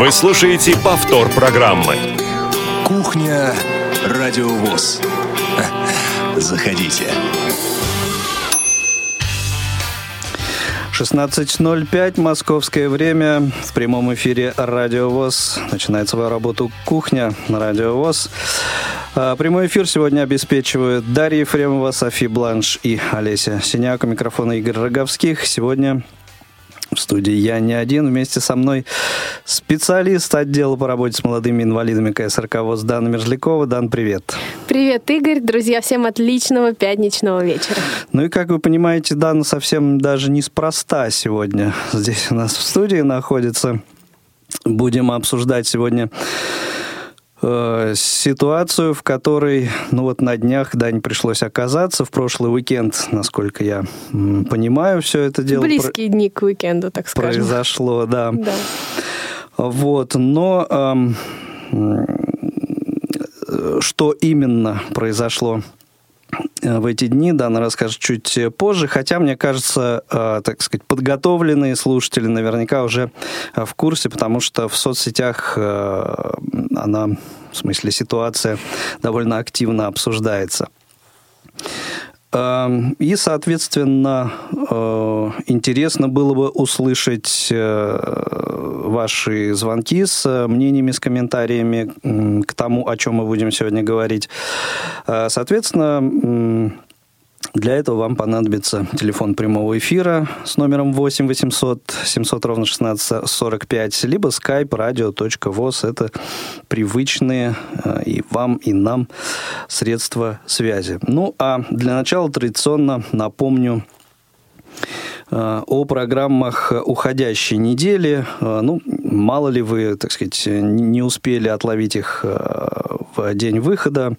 Вы слушаете повтор программы. Кухня Радиовоз. Заходите. 16.05 московское время. В прямом эфире Радио ВОЗ. Начинает свою работу «Кухня» на Радио ВОЗ. А, прямой эфир сегодня обеспечивают Дарья Ефремова, Софи Бланш и Олеся Синяк. У микрофона Игорь Роговских. Сегодня в студии я не один. Вместе со мной специалист отдела по работе с молодыми инвалидами КСРК ВОЗ Дана Мерзлякова. Дан, привет. Привет, Игорь. Друзья, всем отличного пятничного вечера. Ну и, как вы понимаете, Дана совсем даже неспроста сегодня здесь у нас в студии находится. Будем обсуждать сегодня Э, ситуацию, в которой, ну вот на днях Дань пришлось оказаться. В прошлый уикенд, насколько я понимаю, все это дело... Близкие про... дни к уикенду, так скажем. Произошло, да. да. Вот, но эм, что именно произошло Э, в эти дни. Дана расскажет чуть позже. Хотя, мне кажется, э, так сказать, подготовленные слушатели наверняка уже э, в курсе, потому что в соцсетях она, в смысле, ситуация довольно активно обсуждается. Эм, и, соответственно, интересно было бы услышать ваши звонки с мнениями, с комментариями к тому, о чем мы будем сегодня говорить. Соответственно, для этого вам понадобится телефон прямого эфира с номером 8 800 700 ровно 16 45, либо skype radio.voz. Это привычные э, и вам, и нам средства связи. Ну, а для начала традиционно напомню Э, о программах уходящей недели. Э, ну, мало ли вы, так сказать, не успели отловить их в день выхода,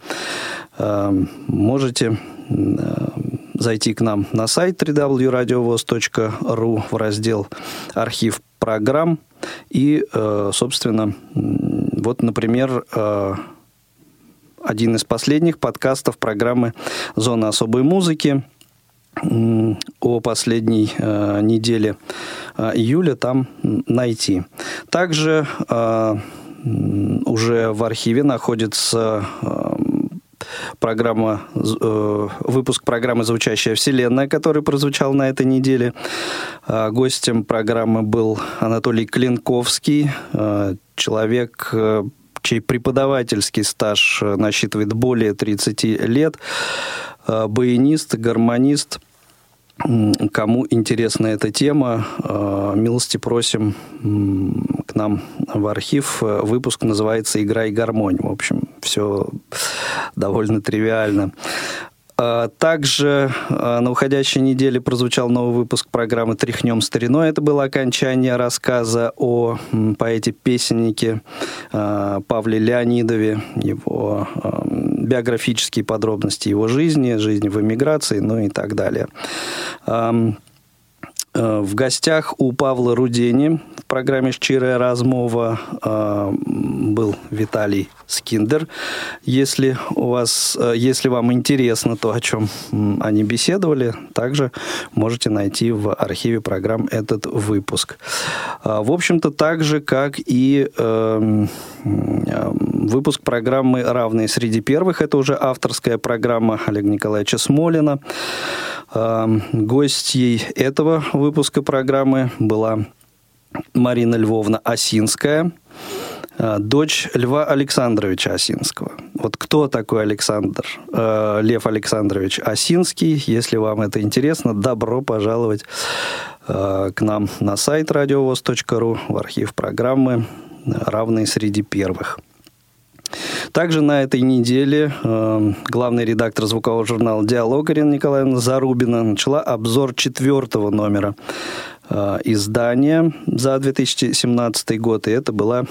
можете зайти к нам на сайт www.radiovoz.ru в раздел «Архив программ». И, собственно, вот, например, один из последних подкастов программы «Зона особой музыки», о последней э, неделе э, июля там найти. Также э, уже в архиве находится э, программа, э, выпуск программы «Звучащая вселенная», который прозвучал на этой неделе. Э, гостем программы был Анатолий Клинковский, э, человек, э, чей преподавательский стаж насчитывает более 30 лет. Э, баянист, гармонист. Кому интересна эта тема, э, милости просим нам в архив. Выпуск называется «Играй гармонь». В общем, все довольно тривиально. А, также а, на уходящей неделе прозвучал новый выпуск программы «Тряхнем стариной». Это было окончание рассказа о поэте-песеннике а, Павле Леонидове, его биографические подробности его жизни, жизни в эмиграции, ну и так далее. Э, в гостях у Павла Рудени в программе «Щирая размова» э, был Виталий Скиндер. Если, у вас, э, если вам интересно то, о чем они беседовали, также можете найти в архиве программ этот выпуск. В общем-то, так же, как и эм, выпуск программы «Равные среди первых». Это уже авторская программа Олега Николаевича Смолина. Гостьей этого выпуска программы была Марина Львовна Осинская, а, дочь Льва Александровича Осинского. Вот кто такой Александр? А, Лев Александрович Осинский. Если вам это интересно, добро пожаловать а, к нам на сайт радиовоз.ру в архив программы «Равные среди первых». Также на этой неделе э, главный редактор звукового журнала «Диалог» Ирина Николаевна Зарубина начала обзор четвертого номера э, издания за 2017 год. И это была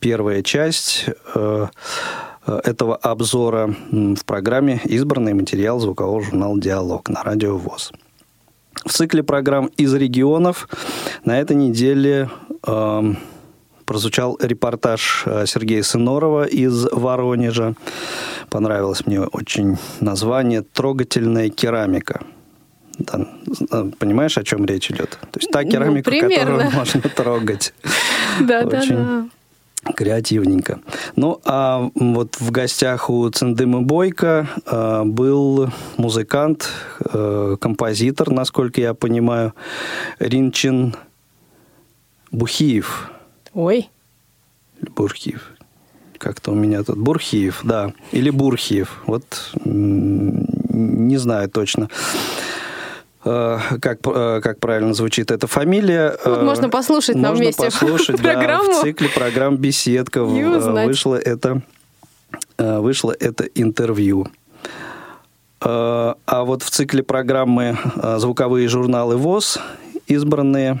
первая часть э, этого обзора в программе «Избранный материал звукового журнала «Диалог» на радио ВОЗ. В цикле программ из регионов на этой неделе э, прозвучал репортаж э, Сергея Сынорова из Воронежа. Понравилось мне очень название «Трогательная керамика». Да, э, понимаешь, о чем речь идет? То есть та ну, керамика, ну, которую можно трогать. Да, да, да. Креативненько. Ну, а вот в гостях у Цендымы Бойко э, был музыкант, э, композитор, насколько я понимаю, Ринчин Бухиев. Ой. Бурхиев. Как-то у меня тут Бурхиев, да. Или Бурхиев. Вот не знаю точно. Э, как, э, как правильно звучит эта фамилия. Вот э, можно послушать можно нам вместе послушать, программу. Да, в цикле программ «Беседка» вышло это, вышло это интервью. А вот в цикле программы «Звуковые журналы ВОЗ» избранные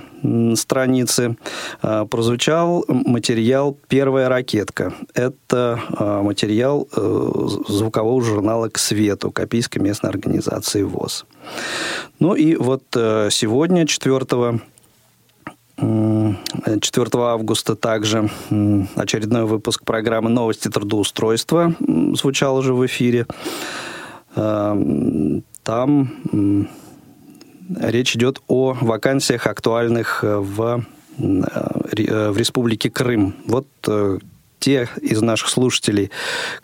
страницы а, прозвучал материал «Первая ракетка». Это а, материал э, звукового журнала «К свету» Копийской местной организации ВОЗ. Ну и вот э, сегодня, 4 4 августа также очередной выпуск программы «Новости трудоустройства» звучал уже в эфире. А, там Речь идет о вакансиях, актуальных э, в, э, э, в Республике Крым. Вот те из наших слушателей,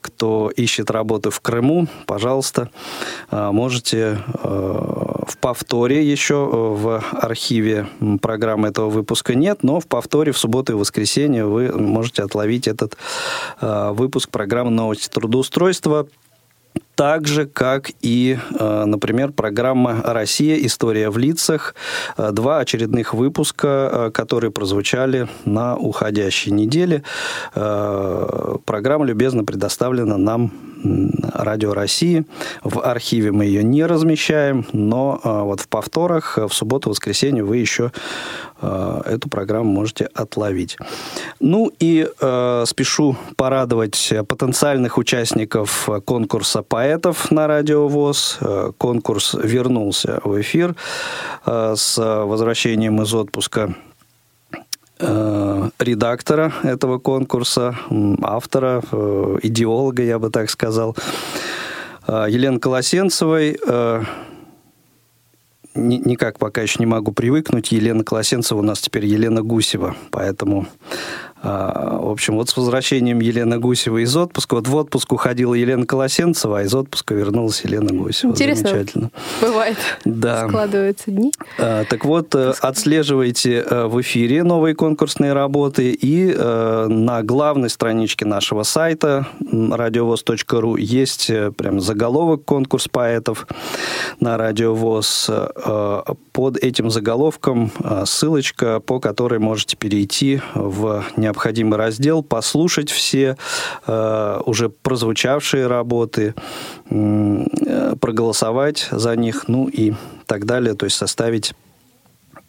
кто ищет работу в Крыму, пожалуйста, можете в повторе еще в архиве программы этого выпуска нет, но в повторе в субботу и воскресенье вы можете отловить этот выпуск программы «Новости трудоустройства» так же, как и, э, например, программа «Россия. История в лицах». Э, два очередных выпуска, э, которые прозвучали на уходящей неделе. Программа любезно предоставлена нам Радио России. В архиве мы ее не размещаем, но вот в повторах в субботу, воскресенье вы еще эту программу можете отловить. Ну и спешу порадовать потенциальных участников конкурса поэтов на Радио ВОЗ. Э, конкурс вернулся в эфир э, с возвращением из отпуска э, редактора этого конкурса, автора, идеолога, я бы так сказал, Елены Колосенцевой никак пока еще не могу привыкнуть. Елена Колосенцева у нас теперь Елена Гусева, поэтому в общем, вот с возвращением Елены Гусевой из отпуска, вот в отпуск уходила Елена Колосенцева, а из отпуска вернулась Елена Гусева. Интересно. Замечательно. Бывает. Да. Складываются дни. А, так вот, э, отслеживайте э, в эфире новые конкурсные работы и э, на главной страничке нашего сайта радиовоз.ру есть прям заголовок «Конкурс поэтов» на Радиовоз. Под этим заголовком ссылочка, по которой можете перейти в необходимый раздел, послушать все э, уже прозвучавшие работы, э, проголосовать за них, ну и так далее, то есть составить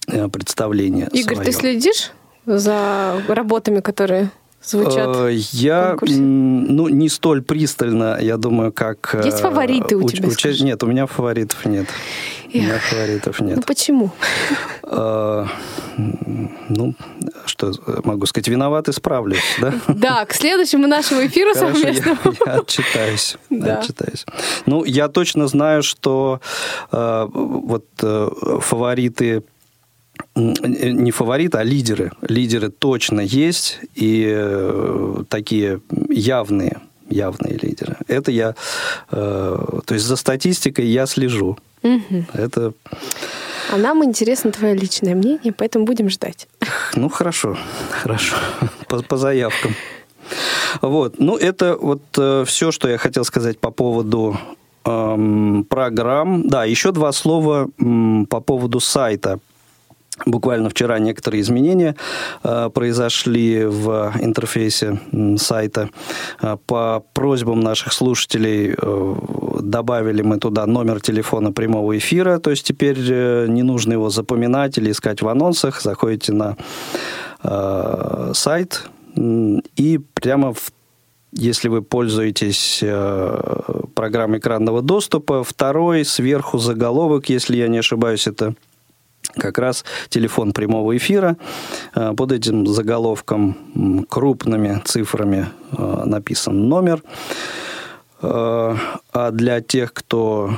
э, представление. Игорь, свое. ты следишь за работами, которые звучат? Э, я, ну, не столь пристально, я думаю, как... Есть фавориты у, у тебя? Уча... Нет, у меня фаворитов нет. Эх. У меня фаворитов нет. Ну, почему? Ну, что могу сказать, виноват, исправлюсь, да? Да, к следующему нашему эфиру совместно. Я, отчитаюсь, да. отчитаюсь. Ну, я точно знаю, что э, вот э, фавориты не фавориты, а лидеры. Лидеры точно есть, и э, такие явные, явные лидеры. Это я, э, то есть за статистикой я слежу. Угу. Это а нам интересно твое личное мнение, поэтому будем ждать. Ну, хорошо, хорошо. По, по заявкам. Вот, ну, это вот э, все, что я хотел сказать по поводу эм, программ. Да, еще два слова эм, по поводу сайта Буквально вчера некоторые изменения э, произошли в интерфейсе сайта. Э, по просьбам наших слушателей э, добавили мы туда номер телефона прямого эфира, то есть теперь э, не нужно его запоминать или искать в анонсах. Заходите на э, сайт и прямо в если вы пользуетесь э, программой экранного доступа, второй сверху заголовок, если я не ошибаюсь, это как раз телефон прямого эфира. Э, под этим заголовком крупными цифрами э, написан номер. Э, а для тех, кто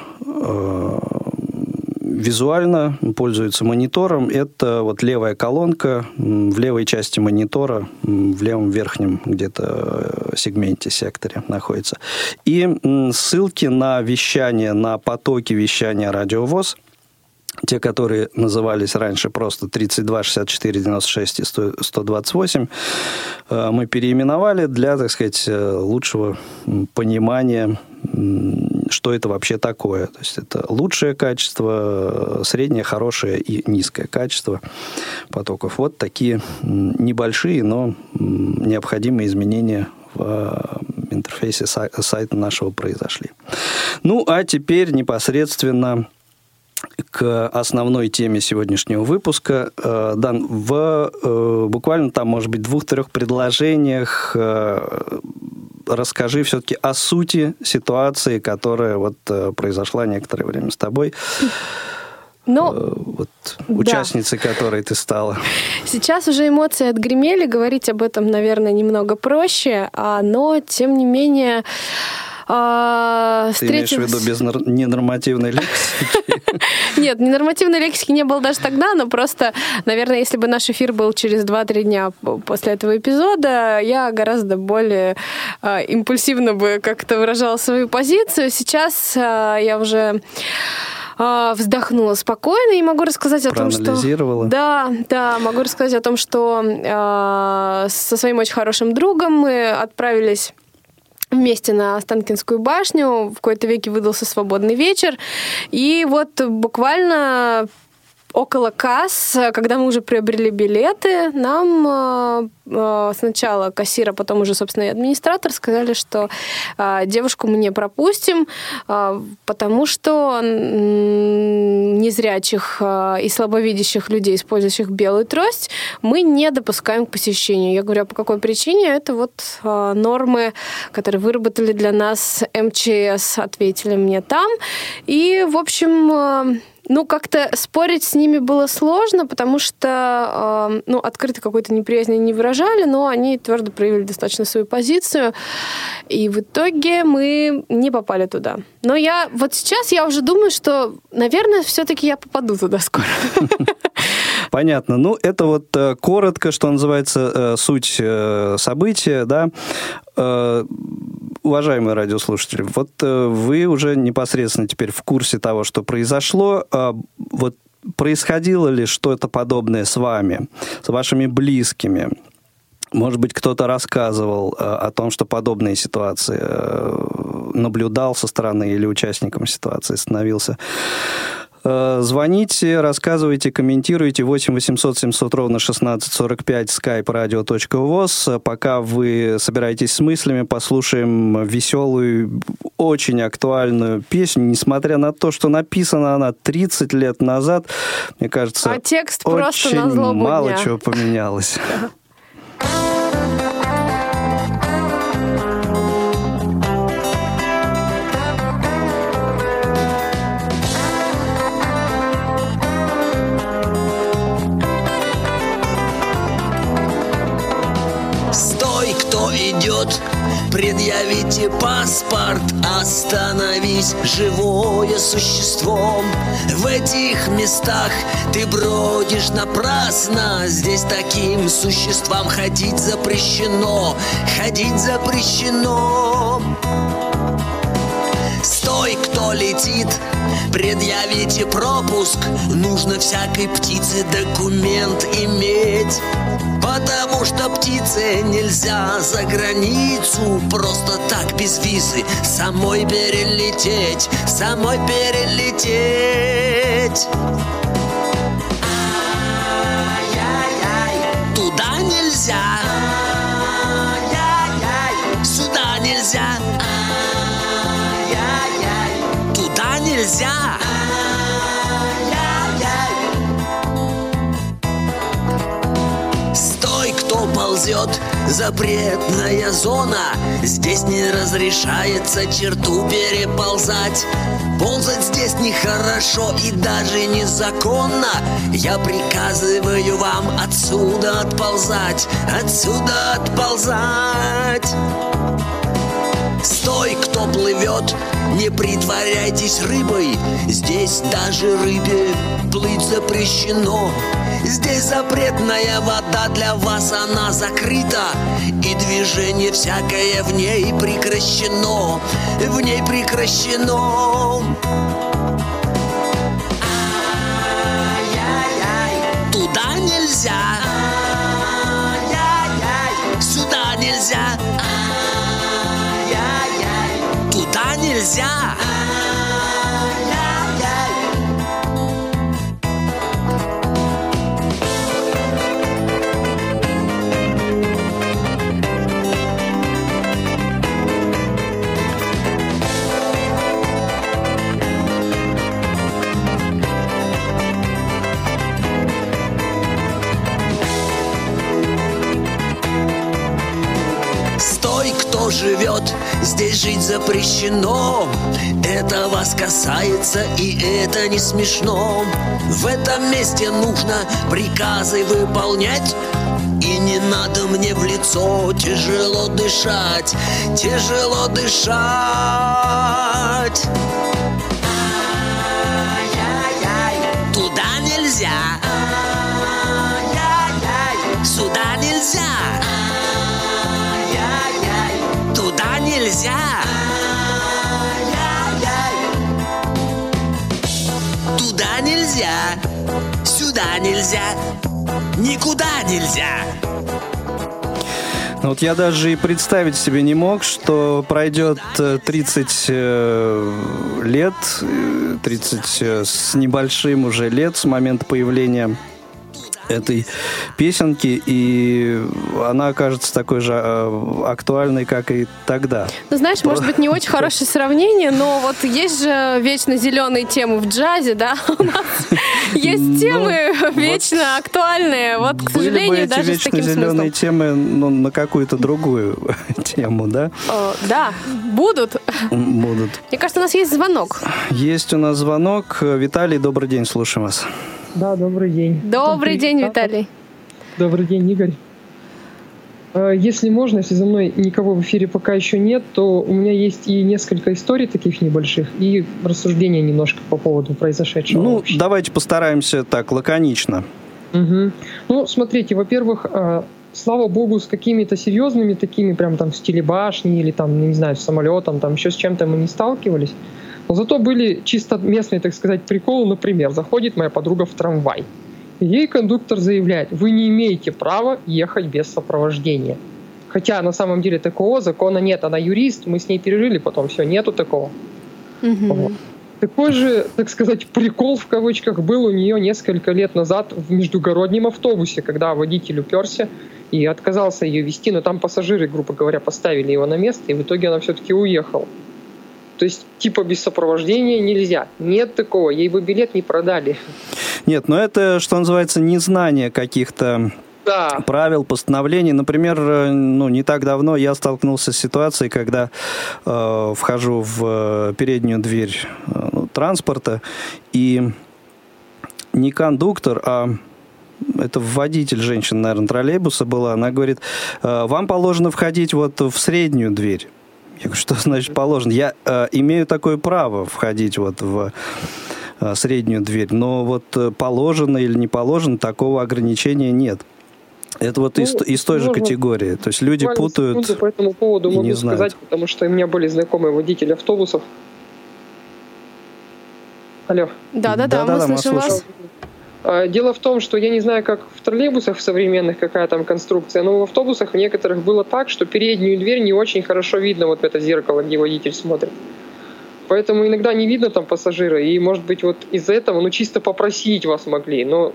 визуально пользуется монитором. Это вот левая колонка в левой части монитора, в левом верхнем где-то э, сегменте, секторе находится. И ссылки на вещание, на потоки вещания радиовоз – те, которые назывались раньше просто 32, 64, 96 и 128, э, мы переименовали для, так сказать, э, лучшего понимания, что это вообще такое. То есть это лучшее качество, среднее, хорошее и низкое качество потоков. Вот такие небольшие, но необходимые изменения в э, интерфейсе сайта нашего произошли. Ну, а теперь непосредственно к основной теме сегодняшнего выпуска. Э, Дан, в э, буквально там, может быть, двух-трех предложениях э, расскажи все-таки о сути ситуации, которая вот произошла некоторое время с тобой. Ну, вот участницей да. которой ты стала. Сейчас уже эмоции отгремели, говорить об этом, наверное, немного проще, а, но тем не менее а, Ты имеешь в виду без ненормативной лексики? Нет, ненормативной лексики не было даже тогда, но просто, наверное, если бы наш эфир был через 2-3 дня после этого эпизода, я гораздо более а, импульсивно бы как-то выражала свою позицию. Сейчас а, я уже вздохнула спокойно и могу рассказать о том, что... Да, да, могу рассказать о том, что э, со своим очень хорошим другом мы отправились вместе на Останкинскую башню. В какой-то веке выдался свободный вечер. И вот буквально около касс, когда мы уже приобрели билеты, нам э, э, сначала кассир, а потом уже, собственно, и администратор сказали, что э, девушку мы не пропустим, потому что незрячих и слабовидящих людей, использующих белую трость, мы не допускаем к посещению. Я говорю, а по какой причине? Это вот нормы, которые выработали для нас МЧС, ответили мне там. И, в общем, ну, как-то спорить с ними было сложно, потому что, э, ну, открыто какой-то неприязни не выражали, но они твердо проявили достаточно свою позицию. И в итоге мы не попали туда. Но я вот сейчас я уже думаю, что, наверное, все-таки я попаду туда скоро. Понятно. Ну, это вот э, коротко, что называется, э, суть э, события, да уважаемые радиослушатели, вот вы уже непосредственно теперь в курсе того, что произошло. А, вот происходило ли что-то подобное с вами, с вашими близкими? Может быть, кто-то рассказывал э, о том, что подобные ситуации э, наблюдал со стороны или участником ситуации становился. Э, звоните, рассказывайте, комментируйте. 8 800 700 ровно 1645 skype radio.voz. Пока вы собираетесь с мыслями, послушаем веселую, очень актуальную песню, несмотря на то, что написана она 30 лет назад. Мне кажется, а текст очень мало дня. чего поменялось. идет Предъявите паспорт, остановись, живое существо. В этих местах ты бродишь напрасно. Здесь таким существам ходить запрещено Ходить запрещено Стой, кто летит, предъявите пропуск. Нужно всякой птице документ иметь. Потому что птице нельзя за границу. Просто так без визы. Самой перелететь Самой перелететь ползет запретная зона. Здесь не разрешается черту переползать. Ползать здесь нехорошо и даже незаконно. Я приказываю вам отсюда отползать Отсюда отползать. Стой, кто плывет, не притворяйтесь рыбой. Здесь даже рыбе плыть запрещено. Здесь запретная вода для вас, она закрыта. И движение всякое в ней прекращено. В ней прекращено. Туда нельзя. Сюда нельзя Туда нельзя запрещено Это вас касается и это не смешно В этом месте нужно приказы выполнять и не надо мне в лицо тяжело дышать, тяжело дышать. Туда нельзя. Сюда нельзя. Туда нельзя. Сюда нельзя. Никуда нельзя. Ну Вот я даже и представить себе не мог, что пройдет э, 30 э, лет, э, 30 э, с небольшим уже лет с момента появления этой песенки, и она окажется такой же э, актуальной, как и тогда. Ну, знаешь, может быть, не очень хорошее сравнение, но вот есть же вечно зеленые темы в джазе, да? У нас есть Ну, темы вечно актуальные. Вот, к сожалению, даже с таким зеленые темы ну, на какую-то другую тему, да, Да, будут. будут. Мне кажется, у нас есть звонок. Есть у нас звонок. Виталий, добрый день, слушаем вас. Да, добрый день. Добрый день, Да, Виталий. Добрый день, Игорь. Э, Если можно, если за мной никого в эфире пока еще нет, то у меня есть и несколько историй таких небольших, и рассуждения немножко по поводу произошедшего. Ну, вообще. давайте постараемся так, лаконично. Мгм. Ну, смотрите, во-первых, э, слава богу, с какими-то серьезными такими, прям там в стиле башни или там, не знаю, с самолетом, там еще с чем-то мы не сталкивались. Но зато были чисто местные, так сказать, приколы. Например, заходит моя подруга в трамвай. Ей кондуктор заявляет, вы не имеете права ехать без сопровождения. Хотя на самом деле такого закона нет. Она юрист, мы с ней пережили потом, все, нету такого. Мгм. Вот. Такой же, так сказать, прикол в кавычках был у нее несколько лет назад в междугороднем автобусе, когда водитель уперся и отказался ее вести, но там пассажиры, грубо говоря, поставили его на место, и в итоге она все-таки уехала. То есть, типа, без сопровождения нельзя. Нет такого, ей бы билет не продали. Нет, но это, что называется, незнание каких-то Да, правил, постановлений. Например, э, ну, не так давно я столкнулся с ситуацией, когда э, вхожу в э, переднюю дверь э, ну, транспорта, и не кондуктор, а это водитель женщина, наверное, троллейбуса была, она говорит, «Э, вам положено входить вот в среднюю дверь. Я говорю, что значит положено? Я э, имею такое право входить вот в э, среднюю дверь, но вот э, положено или не положено, такого ограничения нет. Это вот из, Ну, из той же категории. То есть люди путают. по этому поводу и могу не знают. сказать, потому что у меня были знакомые водители автобусов. Алло. Да-да-да, Да-да-да, мы мы слышим вас. А, Дело в том, что я не знаю, как в троллейбусах современных какая там конструкция, но в автобусах в некоторых было так, что переднюю дверь не очень хорошо видно вот в это зеркало, где водитель смотрит. Поэтому иногда не видно там пассажира, и, может быть, вот из-за этого, ну, чисто попросить вас могли, но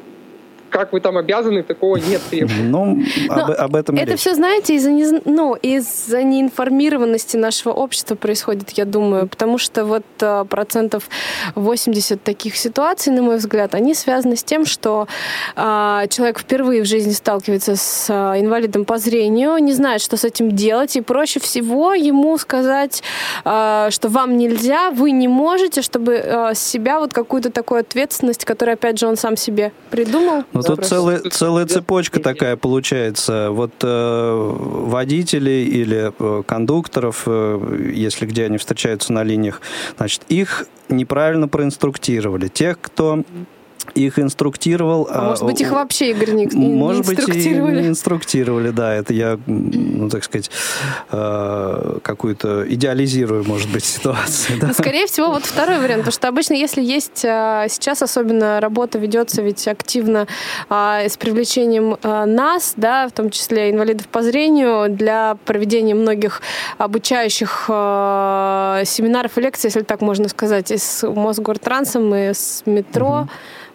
как вы там обязаны, такого нет требований. Ну, об, об этом Это речь. все, знаете, из-за нез- ну, из-за неинформированности нашего общества происходит, я думаю, потому что вот а, процентов 80 таких ситуаций, на мой взгляд, они связаны с тем, что а, человек впервые в жизни сталкивается с а, инвалидом по зрению, не знает, что с этим делать, и проще всего ему сказать, а, что вам нельзя, вы не можете, чтобы с себя вот какую-то такую ответственность, которую, опять же, он сам себе придумал, Ну, тут целая, целая цепочка такая получается. Вот э, водителей или э, кондукторов, э, если где они встречаются на линиях, значит, их неправильно проинструктировали. Тех, кто их инструктировал. А, а может быть, их вообще, Игорь, не, не Может быть, и инструктировали, да. Это я, ну, так сказать, э, какую-то идеализирую, может быть, ситуацию. Да? Ну, скорее всего, вот второй вариант. Потому что обычно, если есть а, сейчас особенно работа ведется ведь активно а, с привлечением нас, да, в том числе инвалидов по зрению, для проведения многих обучающих семинаров и лекций, если так можно сказать, и с Мосгортрансом, и с метро. Угу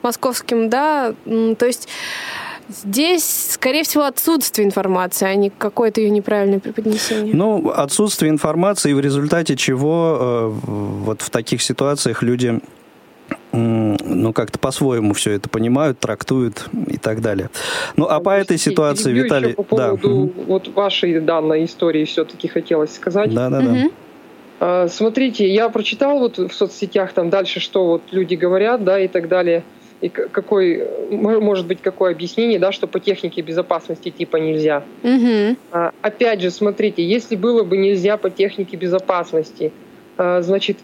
московским, да, то есть Здесь, скорее всего, отсутствие информации, а не какое-то ее неправильное преподнесение. Ну, отсутствие информации, в результате чего э, вот в таких ситуациях люди ну, как-то по-своему все это понимают, трактуют и так далее. Ну, а по этой ситуации, Виталий... по поводу да. вот вашей данной истории все-таки хотелось сказать. Да, да, да. Смотрите, я прочитал вот в соцсетях там дальше, что вот люди говорят, да, и так далее – и какой, может быть, какое объяснение, да, что по технике безопасности типа нельзя. Угу. А, опять же, смотрите, если было бы нельзя по технике безопасности, а, значит,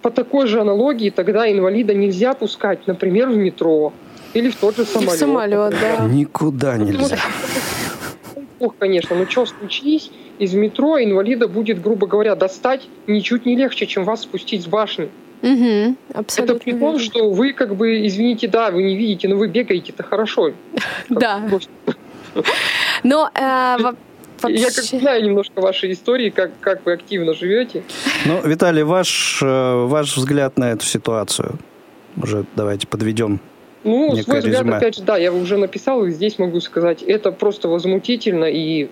по такой же аналогии тогда инвалида нельзя пускать, например, в метро или в тот же самолет. в самолет, да. Никуда нельзя. Ох, конечно, ну что случись, из метро инвалида будет, грубо говоря, достать ничуть не легче, чем вас спустить с башни. Угу, абсолютно. Это при том, что вы как бы, извините, да, вы не видите, но вы бегаете-то хорошо. Да. Но э, Вообще. Я как знаю немножко вашей истории, как, как вы активно живете. Ну, Виталий, ваш, э, ваш взгляд на эту ситуацию. Уже давайте подведем ну, свой взгляд, резюме. опять же, да, я уже написал, и здесь могу сказать, это просто возмутительно, и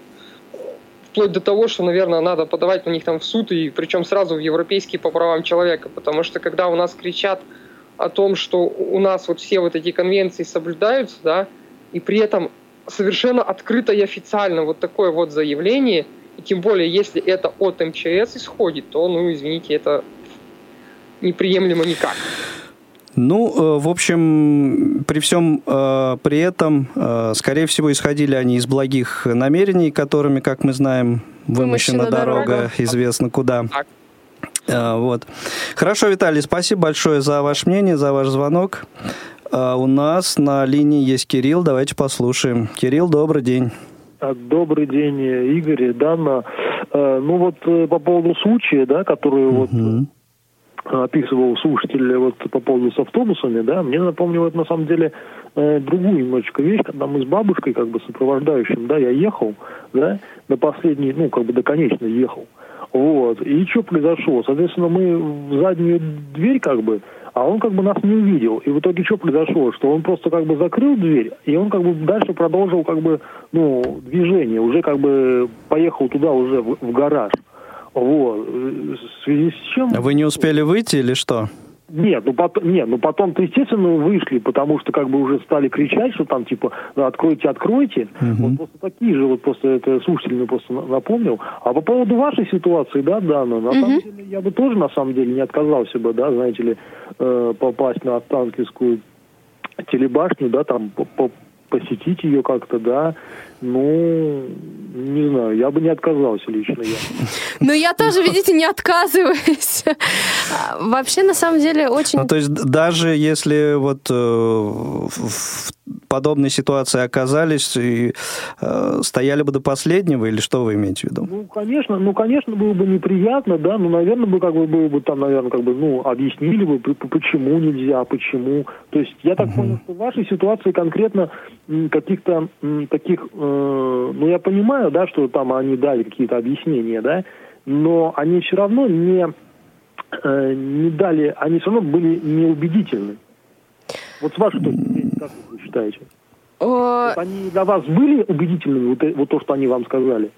вплоть до того, что, наверное, надо подавать на них там в суд, и причем сразу в европейский по правам человека, потому что когда у нас кричат о том, что у нас вот все вот эти конвенции соблюдаются, да, и при этом совершенно открыто и официально вот такое вот заявление, и тем более, если это от МЧС исходит, то, ну, извините, это неприемлемо никак. Ну, э, в общем, при всем э, при этом, э, скорее всего, исходили они из благих намерений, которыми, как мы знаем, вымощена, вымощена дорога, дорога, известно куда. Вот. Хорошо, Виталий, спасибо большое за ваше мнение, за ваш звонок. У нас на линии есть Кирилл, давайте послушаем. Кирилл, добрый день. А, добрый день, Игорь, Дана. Ну вот по поводу случая, да, который угу. вот описывал слушатель вот по поводу с автобусами, да, мне напомнило это на самом деле э, другую немножечко вещь, когда мы с бабушкой, как бы сопровождающим, да, я ехал, да, до последней, ну, как бы до конечной ехал. Вот. И что произошло? Соответственно, мы в заднюю дверь как бы, а он как бы нас не увидел. И в итоге что произошло? Что он просто как бы закрыл дверь, и он как бы дальше продолжил как бы, ну, движение, уже как бы поехал туда уже в, в гараж. Вот. В связи с чем... А вы не успели выйти или что? Нет, ну потом, нет, ну потом-то, естественно, вышли, потому что как бы уже стали кричать, что там типа откройте, откройте. Угу. Вот просто такие же, вот просто это слушатель мне просто напомнил. А по поводу вашей ситуации, да, Дана, на угу. самом деле я бы тоже на самом деле не отказался бы, да, знаете ли, э, попасть на Останкинскую телебашню, да, там по посетить ее как-то, да, ну, не знаю, я бы не отказался лично я. Ну, я тоже, видите, не отказываюсь. Вообще, на самом деле, очень... Ну, то есть даже если вот э, в подобной ситуации оказались и э, стояли бы до последнего, или что вы имеете в виду? Ну, конечно, ну, конечно, было бы неприятно, да, но, наверное, бы как бы было бы там, наверное, как бы, ну, объяснили бы, почему нельзя, почему. То есть я так угу. понял, что в вашей ситуации конкретно каких-то таких, э, ну, я понимаю, да, что там они дали какие-то объяснения, да, но они все равно не, э, не дали, они все равно были неубедительны. Вот с вашей точки зрения, как вы считаете? Вот они для вас были убедительными, вот, вот то, что они вам сказали?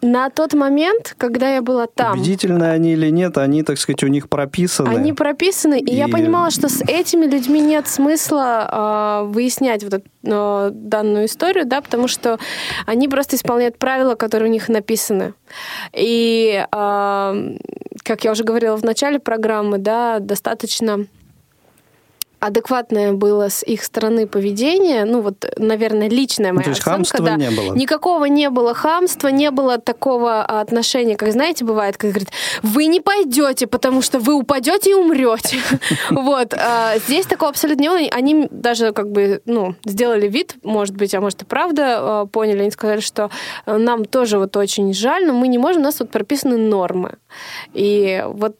На тот момент, когда я была там... Убедительны они или нет, они, так сказать, у них прописаны. Они прописаны, и, и... я понимала, что с этими людьми нет смысла э, выяснять вот эту э, данную историю, да, потому что они просто исполняют правила, которые у них написаны. И, э, как я уже говорила в начале программы, да, достаточно адекватное было с их стороны поведение, ну вот, наверное, личная моя то есть оценка, хамства да. не было? Никакого не было хамства, не было такого отношения, как, знаете, бывает, как говорит, вы не пойдете, потому что вы упадете и умрете. Вот. а Здесь такого абсолютно не было. Они даже как бы, ну, сделали вид, может быть, а может и правда, а, поняли, они сказали, что э, нам тоже вот очень жаль, но мы не можем, у нас вот прописаны нормы. И вот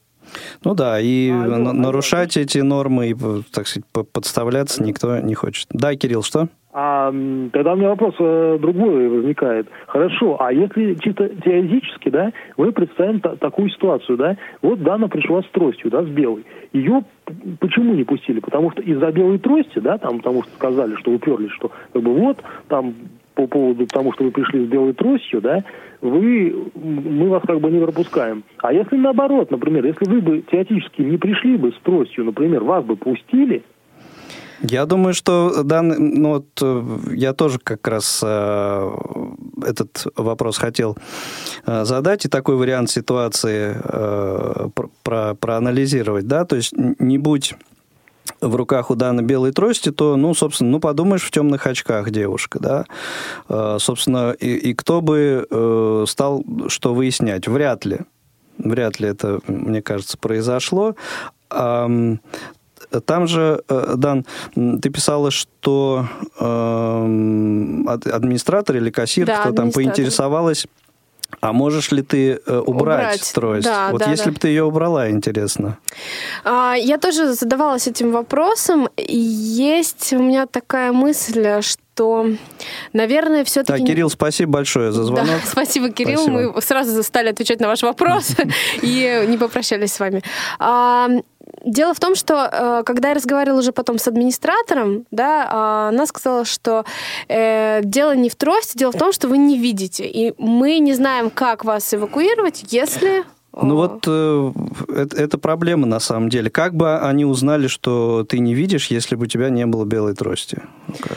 Ну да, и на- нарушать эти нормы и, так сказать, по- подставляться никто не хочет. Да, Кирилл, что? А тогда у меня вопрос э, другой возникает. Хорошо, а если чисто теоретически, да, мы представим та- такую ситуацию, да, вот Дана пришла с тростью, да, с белой. Ее почему не пустили? Потому что из-за белой трости, да, там, потому что сказали, что уперлись, что как бы вот, там, по поводу того, что вы пришли с белой тростью, да, вы, мы вас как бы не пропускаем. А если наоборот, например, если вы бы теоретически не пришли бы с тростью, например, вас бы пустили, Я думаю, что данный, ну вот э, я тоже как раз э, этот вопрос хотел э, задать и такой вариант ситуации э, пр- про, проанализировать, да, то есть не будь в руках у Даны белой трости, то, ну, собственно, ну, подумаешь, в темных очках девушка, да. Э, собственно, и, и кто бы э, стал что выяснять? Вряд ли. Вряд ли это, мне кажется, произошло. Ам, там же, э, Дан, ты писала, что эм, ад- администратор или кассир, Да, кто там поинтересовалась, а можешь ли ты э, убрать, Убрать, трость? да, вот да, если да. бы ты ее убрала, интересно. А, Я тоже задавалась этим вопросом. Есть у меня такая мысль, что, наверное, Так, все-таки... Кирилл, спасибо большое за звонок. Да, спасибо, Кирилл. Спасибо. Мы сразу стали отвечать на ваш вопрос и не попрощались с вами. Дело в том, что э, когда я разговаривала уже потом с администратором, да, а, она сказала, что э, дело не в трости, дело в том, что вы не видите, и мы не знаем, как вас эвакуировать, если Ну вот э, это, это проблема на самом деле. Как бы они узнали, что ты не видишь, если бы у тебя не было белой трости? Ну-ка.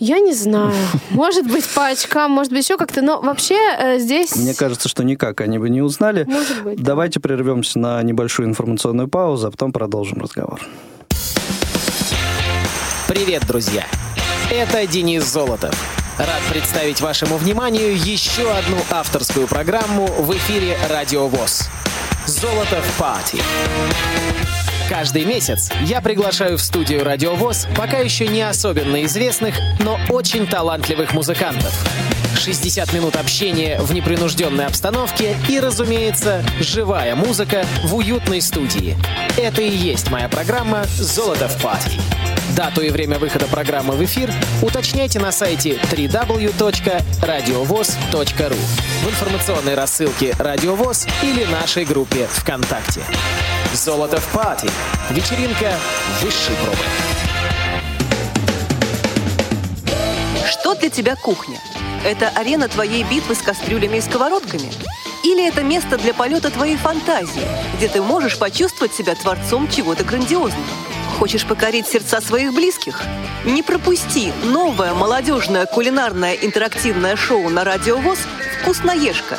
Я не знаю. Может быть, по очкам, может быть, еще как-то. Но вообще э, здесь... Мне кажется, что никак они бы не узнали. Может быть, да. Давайте прервемся на небольшую информационную паузу, а потом продолжим разговор. Привет, друзья! Это Денис Золотов. Рад представить вашему вниманию еще одну авторскую программу в эфире Радио ВОЗ. Золотов Пати. Каждый месяц я приглашаю в студию Радио ВОЗ пока еще не особенно известных, но очень талантливых музыкантов. 60 минут общения в непринужденной обстановке и, разумеется, живая музыка в уютной студии. Это и есть моя программа «Золото в пати». Дату и время выхода программы в эфир уточняйте на сайте www.radiovoz.ru в информационной рассылке «Радио ВОЗ» или нашей группе ВКонтакте. «Золото в пати» — вечеринка высшей пробы. Что для тебя кухня? Это арена твоей битвы с кастрюлями и сковородками? Или это место для полета твоей фантазии, где ты можешь почувствовать себя творцом чего-то грандиозного? Хочешь покорить сердца своих близких? Не пропусти новое молодежное кулинарное интерактивное шоу на Радио ВОЗ «Вкусноежка».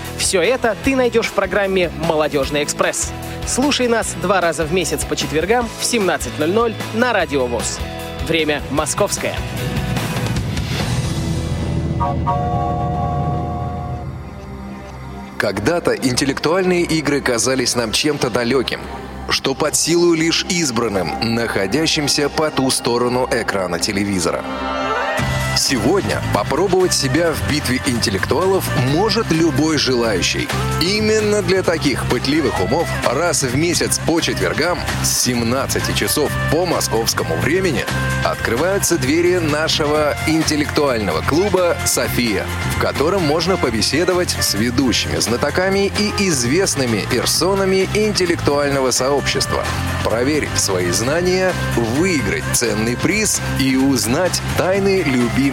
Все это ты найдешь в программе «Молодежный экспресс». Слушай нас два раза в месяц по четвергам в 17.00 на Радио ВОЗ. Время московское. Когда-то интеллектуальные игры казались нам чем-то далеким, что под силу лишь избранным, находящимся по ту сторону экрана телевизора. Сегодня попробовать себя в битве интеллектуалов может любой желающий. Именно для таких пытливых умов раз в месяц по четвергам с 17 часов по московскому времени открываются двери нашего интеллектуального клуба «София», в котором можно побеседовать с ведущими знатоками и известными персонами интеллектуального сообщества, проверить свои знания, выиграть ценный приз и узнать тайны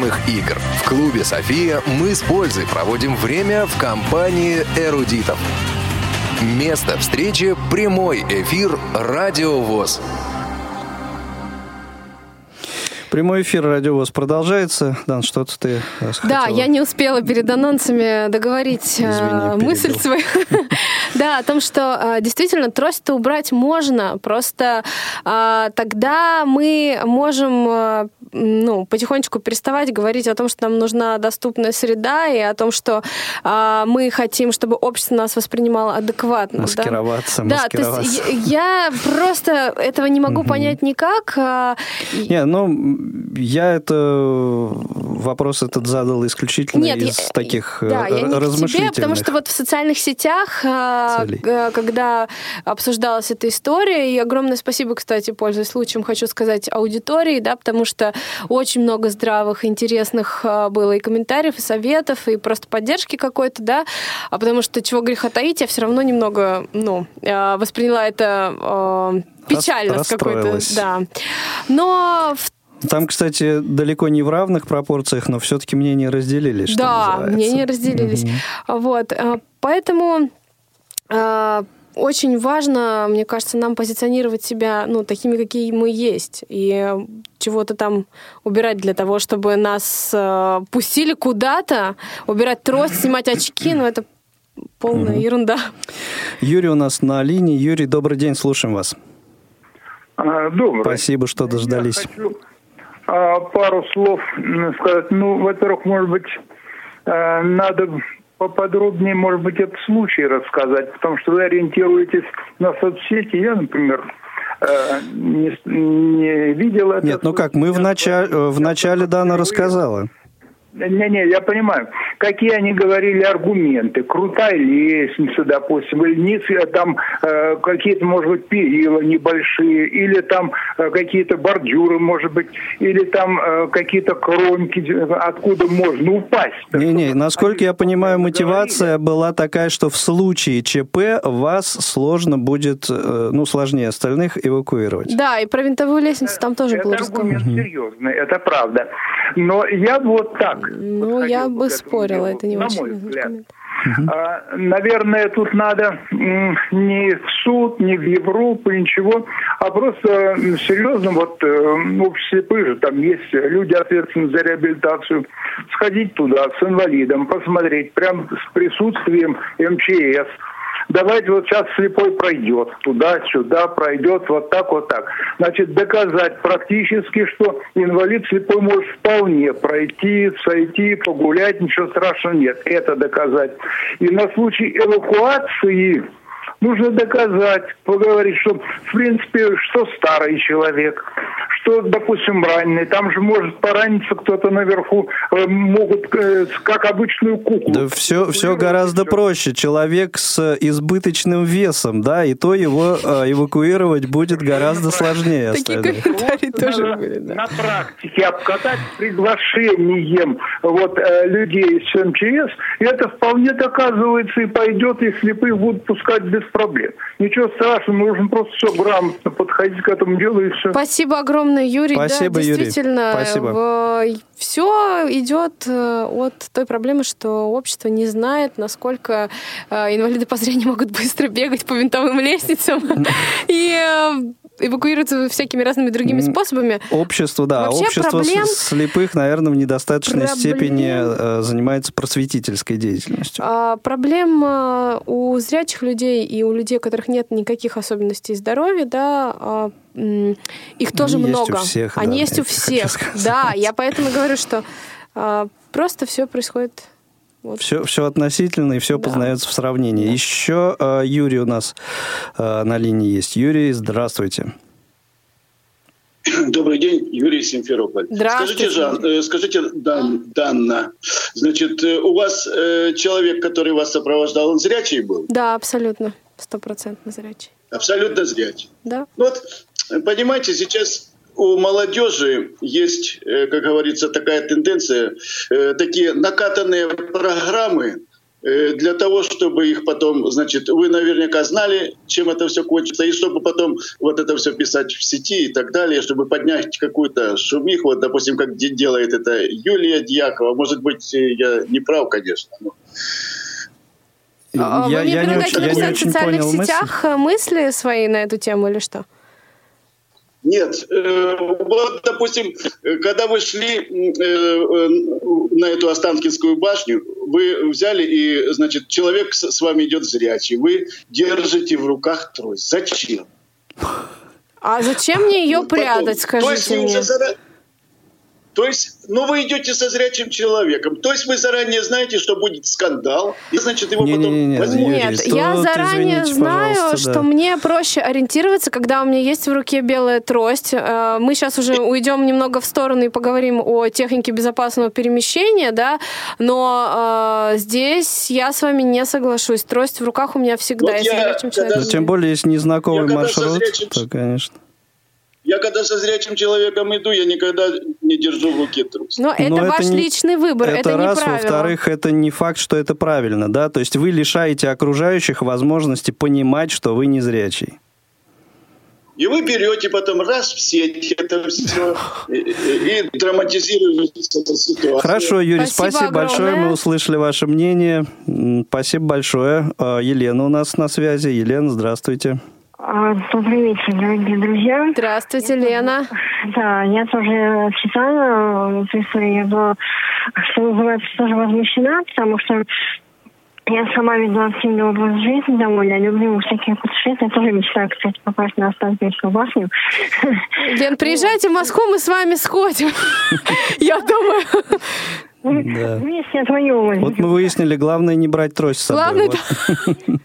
любимых игр. В клубе «София» мы с пользой проводим время в компании эрудитов. Место встречи – прямой эфир «Радио ВОЗ». Прямой эфир Радио ВОЗ продолжается. Дан, что-то ты э, Да, я не успела перед анонсами договорить э, Извини, мысль свою. Да, о том, что э, действительно трость-то убрать можно, просто тогда мы можем ну, потихонечку переставать говорить о том, что нам нужна доступная среда, и о том, что э, мы хотим, чтобы общество нас воспринимало адекватно. да. Маскироваться, Да, то есть маскироваться. я я просто этого не могу понять никак. а, Не, ну, я это вопрос этот задал исключительно Нет, из я- таких да, э, я не тебе, потому что вот в социальных сетях, а, целей. когда обсуждалась эта история, и огромное спасибо, кстати, пользуясь случаем, хочу сказать аудитории, да, потому что очень много здравых, интересных а, было и комментариев, и советов, и просто поддержки какой-то, да, а потому что чего греха таить, я все равно немного, ну, а, восприняла это а, печально с какой-то, да. Но в Там, кстати, далеко не в равных пропорциях, но все-таки мнения разделились. что Да, называется. мнения разделились. Вот, а, поэтому очень важно, мне кажется, нам позиционировать себя, ну, такими, какие мы есть, и э, чего-то там убирать для того, чтобы нас э, пустили куда-то, убирать трость, снимать очки, ну, это полная ерунда. Юрий у нас на линии. Юрий, добрый день, слушаем вас. А, Добрый. Спасибо, что дождались. Я хочу а, пару слов сказать. Ну, во-первых, может быть, э, надо поподробнее, может быть, этот случай рассказать, потому что вы ориентируетесь на соцсети. Я, например, э, не, не видел это. Нет, ну как, мы в, начале, в начале Дана рассказала. Не-не, я понимаю. Какие они говорили аргументы? Крутая лестница, допустим, или низ, э, там э, какие-то, может быть, перила небольшие, или там э, какие-то бордюры, может быть, или там э, какие-то кромки, откуда можно упасть. Не-не, насколько я понимаю, мотивация была такая, что в случае ЧП вас сложно будет, э, ну, сложнее остальных эвакуировать. Да, и про винтовую лестницу там тоже было Это аргумент разговор. серьезный, это правда. Но я вот так. Ну, я бы спорила, это не на очень мой взгляд. аргумент. А, Наверное, тут надо не в суд, не в Европу, ничего, а просто серьезно, вот э, ну, же там есть люди, ответственные за реабилитацию, сходить туда с инвалидом, посмотреть, прям с присутствием МЧС, Давайте вот сейчас слепой пройдет туда-сюда, пройдет вот так, вот так. Значит, доказать практически, что инвалид слепой может вполне пройти, сойти, погулять, ничего страшного нет. Это доказать. И на случай эвакуации нужно доказать, поговорить, что, в принципе, что старый человек, что, допустим, раненый. Там же может пораниться кто-то наверху, э, могут, э, как обычную куклу. Да все, все гораздо проще. Человек с избыточным весом, да, и то его э, эвакуировать будет гораздо сложнее. Такие комментарии тоже были, да. на практике обкатать приглашением вот, людей с МЧС, и это вполне доказывается и пойдет, и слепых будут пускать без проблем. Ничего страшного, нужно просто все грамотно подходить к этому делу и все. Спасибо огромное, Юрий. Спасибо, да, Юрий. действительно, Спасибо. все идет э, от той проблемы, что общество не знает, насколько э, инвалиды по зрению могут быстро бегать по винтовым лестницам и э, эвакуироваться всякими разными другими способами. Общество, да, Вообще общество проблем- слепых, наверное, в недостаточной Проблем- степени э, занимается просветительской деятельностью. А, Проблем э, у зрячих людей и у людей, у которых нет никаких особенностей здоровья, да, а, их тоже Они есть у много. всех, да, Они есть я у всех. Да, я поэтому говорю, что а, просто все происходит. Вот. Все, все относительно и все познается в сравнении. Еще э, Юрий у нас э, на линии есть. Юрий, здравствуйте. Добрый день, Юрий Симферополь. Здравствуйте. Скажите, Жан, э, скажите, Дан, Данна, значит, э, у вас э, человек, который вас сопровождал, он зрячий был? Да, абсолютно. Стопроцентно зрячий. Абсолютно зрячий. Да. Ну Вот, понимаете, сейчас у молодежи есть, э, как говорится, такая тенденция, э, такие накатанные программы э, для того, чтобы их потом, значит, вы наверняка знали, чем это все кончится, и чтобы потом вот это все писать в сети и так далее, чтобы поднять какую-то шумиху, вот, допустим, как де- делает это Юлия Дьякова. Может быть, я не прав, конечно. но- А я, Вы мне я не предлагаете я не написать в очень социальных понял сетях э, мысли свои на эту тему или что? Нет, э, вот, допустим, когда вы шли э, э, на эту Останкинскую башню, вы взяли и, значит, человек с вами идет зрячий, вы держите в руках трость. Зачем? А зачем мне ее прятать, То есть скажите мне? уже То есть, ну, вы идете со зрячим человеком. То есть вы заранее знаете, что будет скандал, и, значит, его потом Не-не-не, возьмут. Юрий, Нет, тут, я заранее извините, знаю, что да. мне проще ориентироваться, когда у меня есть в руке белая трость. Э, Мы сейчас уже уйдем немного в сторону и поговорим о технике безопасного перемещения, да, но э, здесь я с вами не соглашусь. Трость в руках у меня всегда, Вот я, когда- тем более, если незнакомый Я маршрут, зрячим- то, конечно. Я когда со зрячим человеком иду, я никогда не держу в руке трость. Но это Но ваш не- личный выбор, это, не раз, во-вторых, это не факт, что это правильно, да, то есть вы лишаете окружающих возможности понимать, что вы не зрячий. И вы берете потом раз в сеть это все и, и- драматизируете эту ситуацию. Хорошо, Юрий, Спасибо спасибо, большое, мы услышали ваше мнение. Спасибо большое. А, Елена у нас на связи. Елена, здравствуйте. А, Добрый вечер, дорогие друзья. Здравствуйте, Лена. Да, я тоже читала эту историю, я была, что называется, тоже возмущена, потому что я сама веду активный образ жизни довольно, люблю всякие путешествия, я тоже мечтаю, кстати, попасть на Останкинскую башню. Лен, приезжайте в Москву, мы с вами сходим. Я думаю. Да. Вместе отвоевывать. Вот мы выяснили, главное не брать трость с собой. Главное, Вот.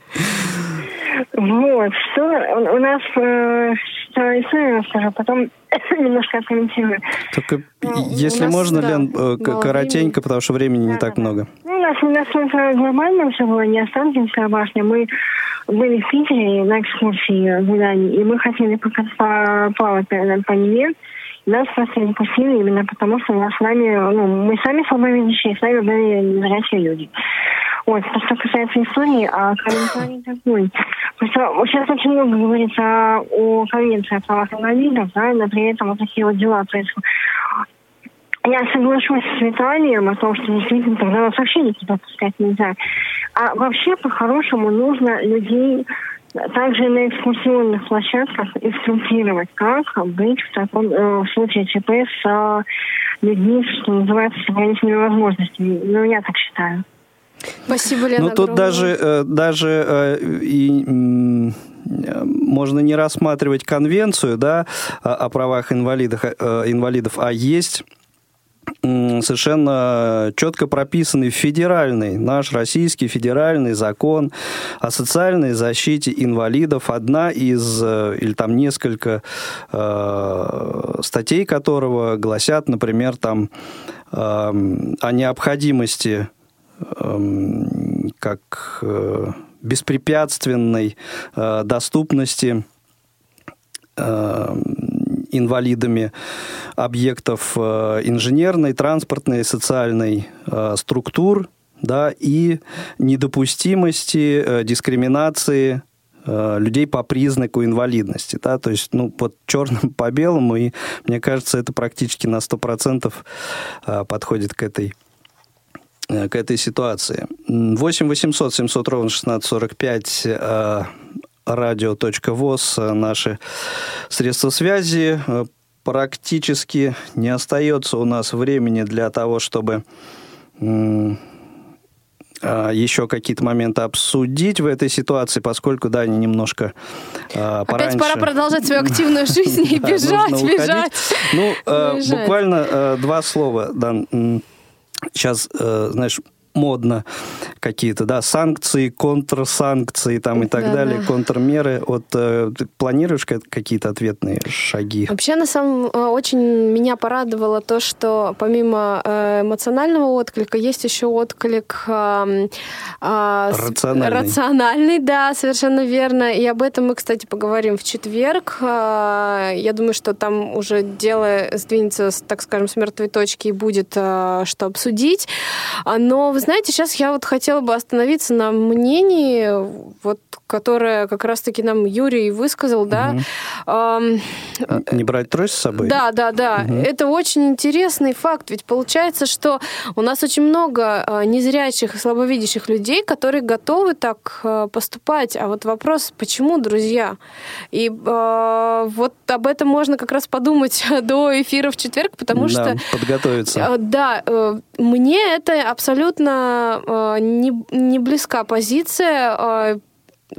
Вот, что у у нас э, что историю расскажу, потом немножко откомментирую. Только Ну, если у нас, можно, да, Лен, э, коротенько, потому что времени не так много. Ну, у нас не настолько глобально все было, не Останкинская башня. Мы были в Питере на экскурсии гуляли, и мы хотели пока по- плавать по, по Неве. Нас просто не пустили именно потому, что у нас с нами, ну, мы сами слабовидящие, с нами были незрячие люди. Вот, что касается истории, а комментарий такой. Просто сейчас очень много говорится о конвенции о правах инвалидов, да, но при этом вот такие вот дела происходят. Я соглашусь с Виталием о том, что действительно тогда нас вообще никуда пускать нельзя. А вообще, по-хорошему, нужно людей также на экскурсионных площадках инструктировать, как быть в таком э, в случае ЧП с э, людьми, что называется, с ограниченными возможностями. Ну, я так считаю. Спасибо, Лена. Ну, тут огромное. даже, э, даже э, и, можно не рассматривать конвенцию да, о правах инвалидов, э, инвалидов а есть совершенно четко прописанный федеральный, наш российский федеральный закон о социальной защите инвалидов. Одна из, или там несколько э, статей которого гласят, например, там э, о необходимости как э, беспрепятственной э, доступности э, инвалидами объектов инженерной, транспортной, социальной структур, да, и недопустимости дискриминации людей по признаку инвалидности. Да? То есть, ну, вот черным по белому, и мне кажется, это практически на 100% э, подходит к этой к этой ситуации. 8 800 700 ровно 1645 э, радио.воз э, наши средства связи. Э, Практически не остается у нас времени для того, чтобы еще какие-то моменты обсудить в этой ситуации, поскольку, да, они немножко Опять пораньше. пора продолжать свою активную жизнь и бежать, бежать. Ну, э, буквально э, два слова, да. Сейчас, знаешь, модно какие-то, да, санкции, контрсанкции там и так Да, далее, да. контрмеры. Вот э, планируешь ка- какие-то ответные шаги? Вообще, на самом э, очень меня порадовало то, что помимо э, эмоционального отклика есть еще отклик э, э, Рациональный. рациональный, да, совершенно верно. И об этом мы, кстати, поговорим в четверг. Э, Я думаю, что там уже дело сдвинется, так скажем, с мертвой точки и будет что обсудить. А, Но, вы знаете, сейчас я вот хотела бы остановиться на мнении, вот, которое как раз-таки нам Юрий высказал, да. Ам, Не брать трость с собой? да, да, да. Мгм. Это очень интересный факт. Ведь получается, что у нас очень много а, незрячих и слабовидящих людей, которые готовы так а, поступать. А вот вопрос, почему, друзья? И а, вот об этом можно как раз подумать до эфира в четверг, потому Да, что подготовиться. Э, Да, э, мне это абсолютно э, не, не близка позиция.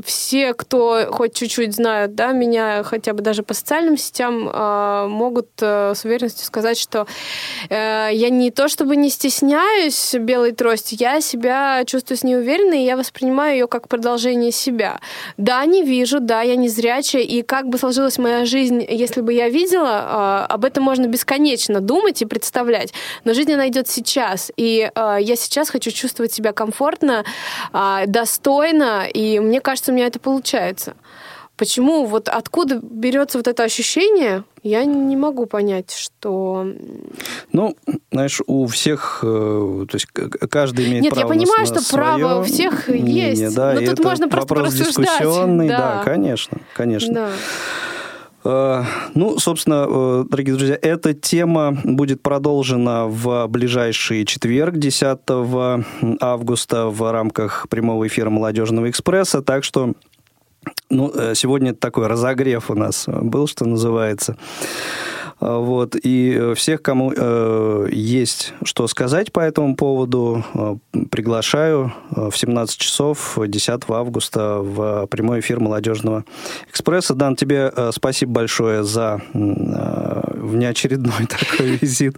Все, кто хоть чуть-чуть знают, да, меня хотя бы даже по социальным сетям, э, могут э, с уверенностью сказать, что э, я не то чтобы не стесняюсь белой трости, я себя чувствую с ней уверенно, и я воспринимаю ее как продолжение себя. Да, не вижу, да, я не зрячая, и как бы сложилась моя жизнь, если бы я видела, э, об этом можно бесконечно думать и представлять. Но жизнь, она идет сейчас, и э, я сейчас хочу чувствовать себя комфортно, достойно, и мне кажется, у меня это получается. Почему, вот откуда берется вот это ощущение, я не могу понять, что... Ну, знаешь, у всех, э, то есть каждый имеет Нет, я право на понимаю, на что право у всех мнение, есть, да, но и тут это можно просто порассуждать, да. да, конечно, конечно. Да. Э, Ну, собственно, э, дорогие друзья, эта тема будет продолжена в ближайший четверг, 10 августа, в рамках прямого эфира «Молодежного экспресса». Так что ну, э, сегодня такой разогрев у нас был, что называется. А, Вот. И э, всех, кому э, есть что сказать по этому поводу, э, приглашаю э, в 17 часов 10 августа в прямой эфир «Молодежного экспресса». Дан, тебе э, спасибо большое за э, внеочередной такой визит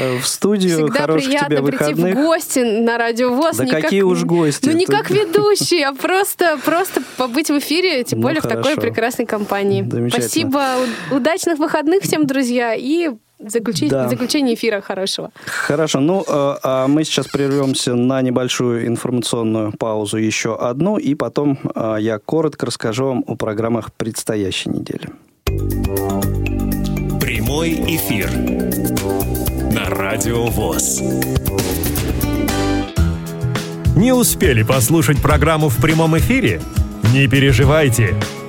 э, в студию. Всегда Хороших тебе приятно прийти в выходных. гости на Радио ВОЗ. Да не как- какие уж гости, Ну, не как ведущий, а просто, просто побыть в эфире, тем Ну, более в такой прекрасной компании. Спасибо, удачных выходных всем, друзья, и заключи- Да. заключение эфира хорошего. Хорошо, ну э, а мы сейчас прервемся на небольшую информационную паузу, еще одну, и потом э, я коротко расскажу вам о программах предстоящей недели. Прямой эфир на Радио ВОЗ. Не успели послушать программу в прямом эфире? Не переживайте.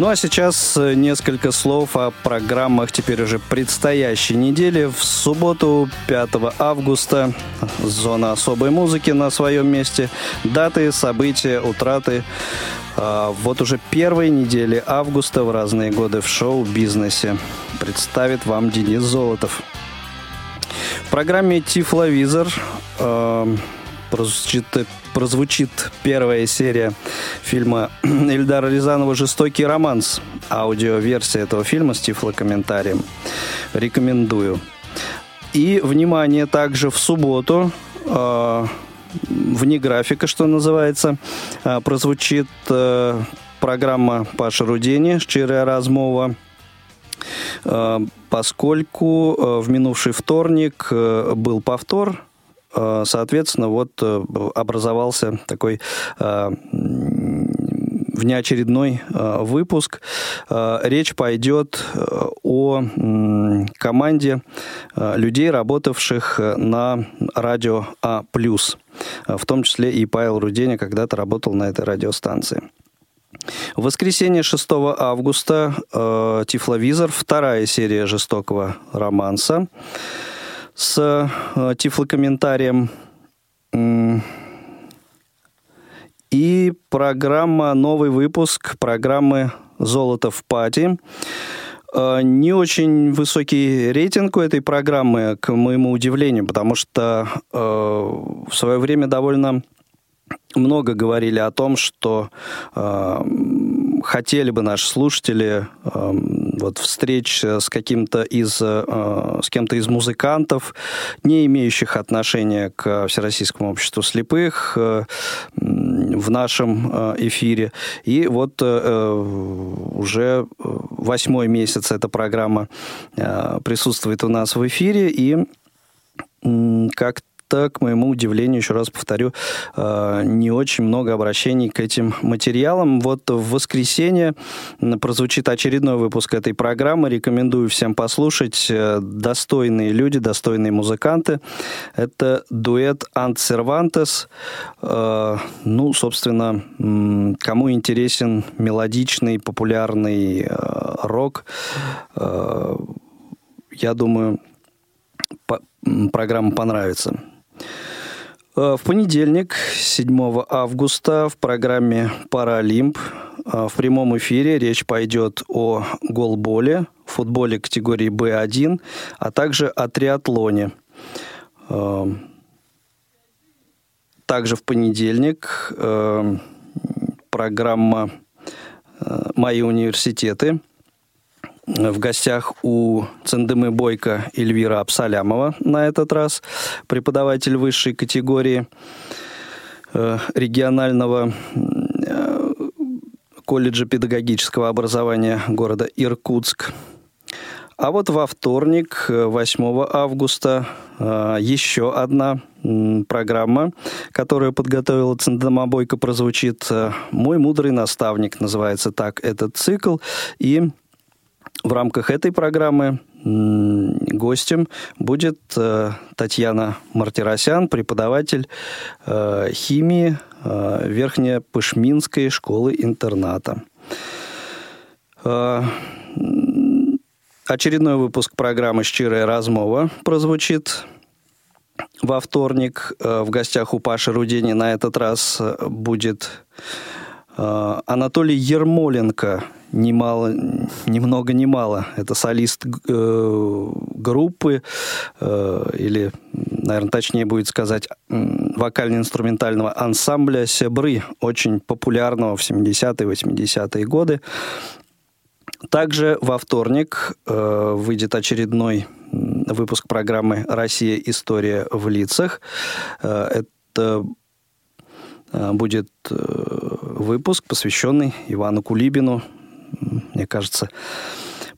Ну а сейчас э, несколько слов о программах теперь уже предстоящей недели. В субботу 5 августа зона особой музыки на своем месте. Даты, события, утраты. А, Вот уже первой недели августа в разные годы в шоу-бизнесе представит вам Денис Золотов. В программе «Тифловизор» э, прозвучит, прозвучит первая серия фильма Эльдара Рязанова «Жестокий романс». Аудиоверсия этого фильма с тифлокомментарием. Рекомендую. И, внимание, также в субботу э, вне графика, что называется, э, прозвучит э, программа Паша Рудени «Щирая размова». Поскольку в минувший вторник был повтор, соответственно, вот э, образовался такой э, внеочередной э, выпуск. Э, Речь пойдет э, о команде э, людей, работавших э, на радио А+. Э, В том числе и Павел Руденя когда-то работал на этой радиостанции. В воскресенье 6 августа э, Тифловизор, вторая серия жестокого романса с э, тифлокомментарием. И программа, новый выпуск программы «Золото в пати». Э, не очень высокий рейтинг у этой программы, к моему удивлению, потому что э, в свое время довольно много говорили о том, что э, хотели бы наши слушатели э, вот встреч с каким-то из э, с кем-то из музыкантов, не имеющих отношения к Всероссийскому обществу слепых э, в нашем э, эфире. И вот э, уже восьмой месяц эта программа э, присутствует у нас в эфире и как как-то, к моему удивлению, еще раз повторю, э, не очень много обращений к этим материалам. Вот в воскресенье прозвучит очередной выпуск этой программы. Рекомендую всем послушать. Э, достойные люди, достойные музыканты. Это дуэт Ант Сервантес. Э, ну, собственно, кому интересен мелодичный, популярный рок, я думаю, программа понравится. Э, в понедельник, 7 августа, в программе «Паралимп» э, в прямом эфире речь пойдет о голболе, футболе категории «Б1», а также о триатлоне. Э, также в понедельник программа «Мои университеты» в гостях у Цендемы Бойко Эльвира Абсалямова на этот раз, преподаватель высшей категории э, регионального э, колледжа педагогического образования города Иркутск. А вот во вторник, 8 августа, э, еще одна программа, которую подготовила Цендема Бойко, прозвучит «Мой мудрый наставник», называется так этот цикл. И в рамках этой программы гостем будет э, Татьяна Мартиросян, преподаватель э, химии э, Верхнепышминской школы-интерната. Очередной выпуск программы «Щирая размова» прозвучит во вторник. В гостях у Паши Рудени на этот раз будет Анатолий Ермоленко – немало, ни много ни мало. Это солист э, группы, э, или, наверное, точнее будет сказать, вокально-инструментального ансамбля «Себры», очень популярного в 70-е, 80-е годы. Также во вторник э, выйдет очередной выпуск программы «Россия. История в лицах». Э, это будет э, выпуск, посвященный Ивану Кулибину, мне кажется,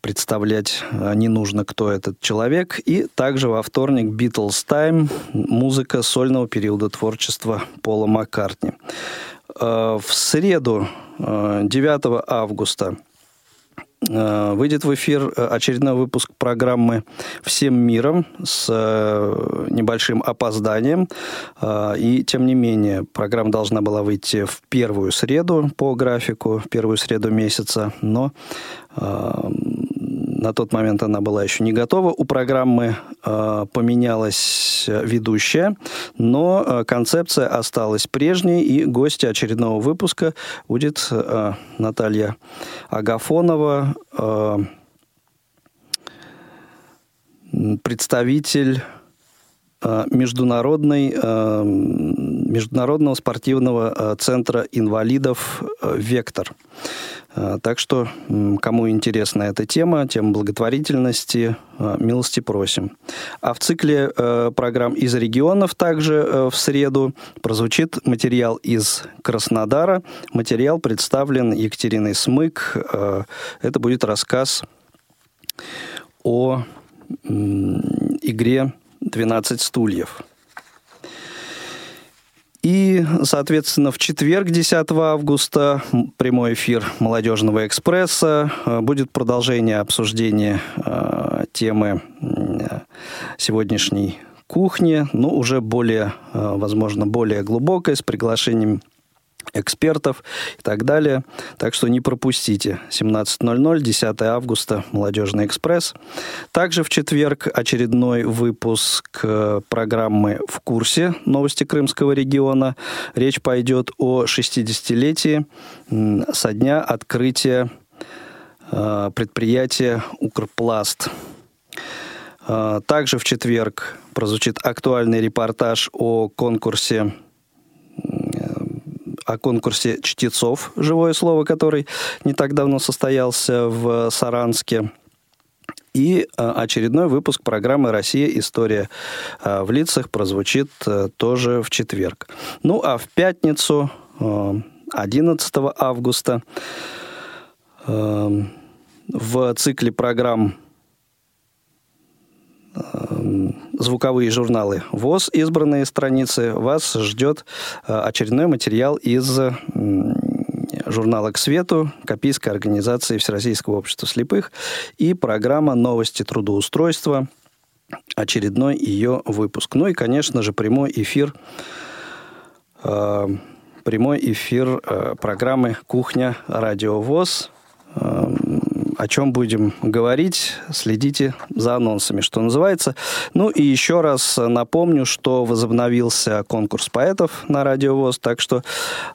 представлять а, не нужно, кто этот человек. И также во вторник Beatles Time, музыка сольного периода творчества Пола Маккартни. В среду, 9 а, августа, Э, выйдет в эфир э, очередной выпуск программы «Всем миром» с э, небольшим опозданием. И, тем не менее, программа должна была выйти в первую среду по графику, в первую среду месяца, но на тот момент она была еще не готова. У программы э, поменялась ведущая, но э, концепция осталась прежней, и гостья очередного выпуска будет э, Наталья Агафонова, э, представитель международной, э, международного спортивного центра инвалидов «Вектор». Так что, кому интересна эта тема, тема благотворительности, милости просим. А в цикле э, программ из регионов также э, в среду прозвучит материал из Краснодара. Материал представлен Екатериной Смык. Э, это будет рассказ о игре «12 стульев». И, соответственно, в четверг, 10 августа, прямой эфир «Молодежного экспресса». Э, будет продолжение обсуждения э, темы э, сегодняшней кухни, но уже более, э, возможно, более глубокой, с приглашением экспертов и так далее. Так что не пропустите. 17.00, 10 августа, «Молодежный экспресс». Также в четверг очередной выпуск э, программы «В курсе. Новости Крымского региона». Речь пойдет о 60-летии со дня открытия э, предприятия «Укрпласт». Э, также в четверг прозвучит актуальный репортаж о конкурсе о конкурсе чтецов «Живое слово», который не так давно состоялся в Саранске. И а, очередной выпуск программы «Россия. История а, в лицах» прозвучит э, тоже в четверг. Ну а в пятницу, 11 э, августа, в цикле программ звуковые журналы ВОЗ, избранные страницы, вас ждет э, очередной материал из журнала «К свету» Копийской организации Всероссийского общества слепых и программа «Новости трудоустройства», очередной ее выпуск. Ну и, конечно же, прямой эфир э, прямой эфир э, программы «Кухня. Радио ВОЗ» о чем будем говорить, следите за анонсами, что называется. Ну и еще раз напомню, что возобновился конкурс поэтов на Радио ВОЗ, так что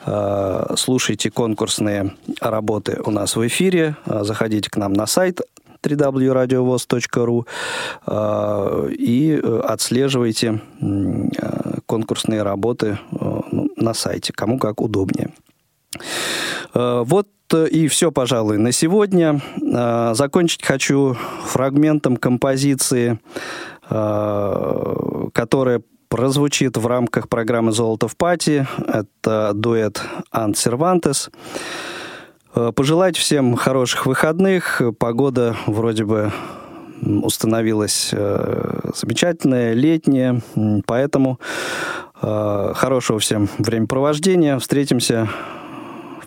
э, слушайте конкурсные работы у нас в эфире, э, заходите к нам на сайт www.radiovoz.ru э, и отслеживайте э, конкурсные работы э, ну, на сайте, кому как удобнее. Вот и все, пожалуй, на сегодня. А, закончить хочу фрагментом композиции, которая прозвучит в рамках программы «Золото в пати». Это дуэт Ант Сервантес. Пожелать всем хороших выходных. Погода вроде бы установилась замечательная, летняя, поэтому хорошего всем времяпровождения. Встретимся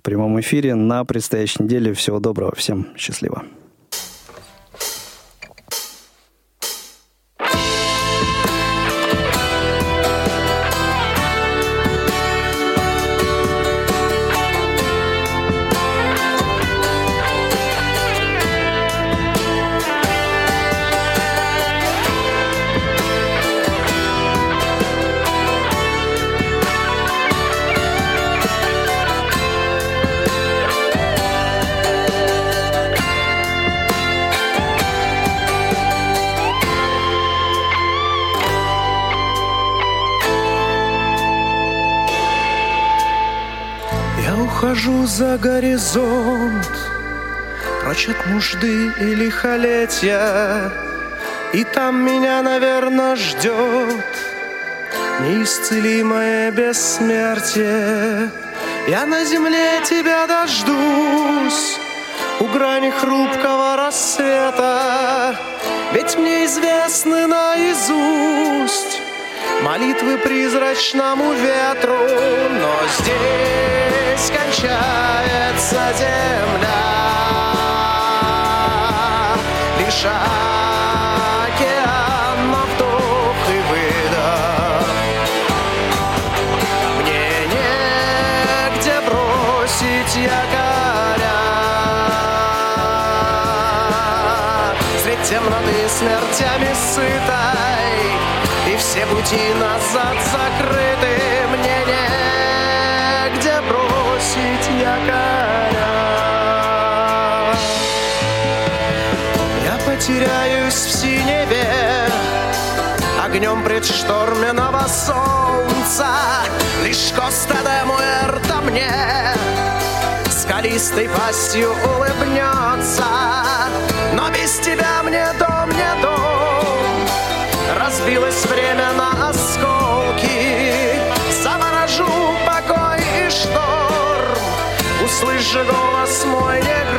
в прямом эфире на предстоящей неделе. Всего доброго, всем счастливо. Нужды и лихолетия, И там меня, наверное, ждет Неисцелимое бессмертие. Я на земле тебя дождусь, У грани хрупкого рассвета, Ведь мне известны наизусть Молитвы призрачному ветру, но здесь кончается земля. Лишь океан на вдох и выдох. Мне негде бросить якоря. Средь темноты смертями сытой и все пути назад закрыты. Мне Я потеряюсь в синеве, огнем предшторменного солнца. Лишь Коста де Муэрта мне скалистой пастью улыбнется. Но без тебя мне дом не дом, разбилось время на осколки. Заморожу покой и шторм, услышь же голос мой негромкий.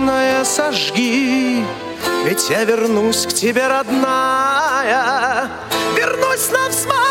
наверное, сожги, ведь я вернусь к тебе, родная, вернусь на взмах.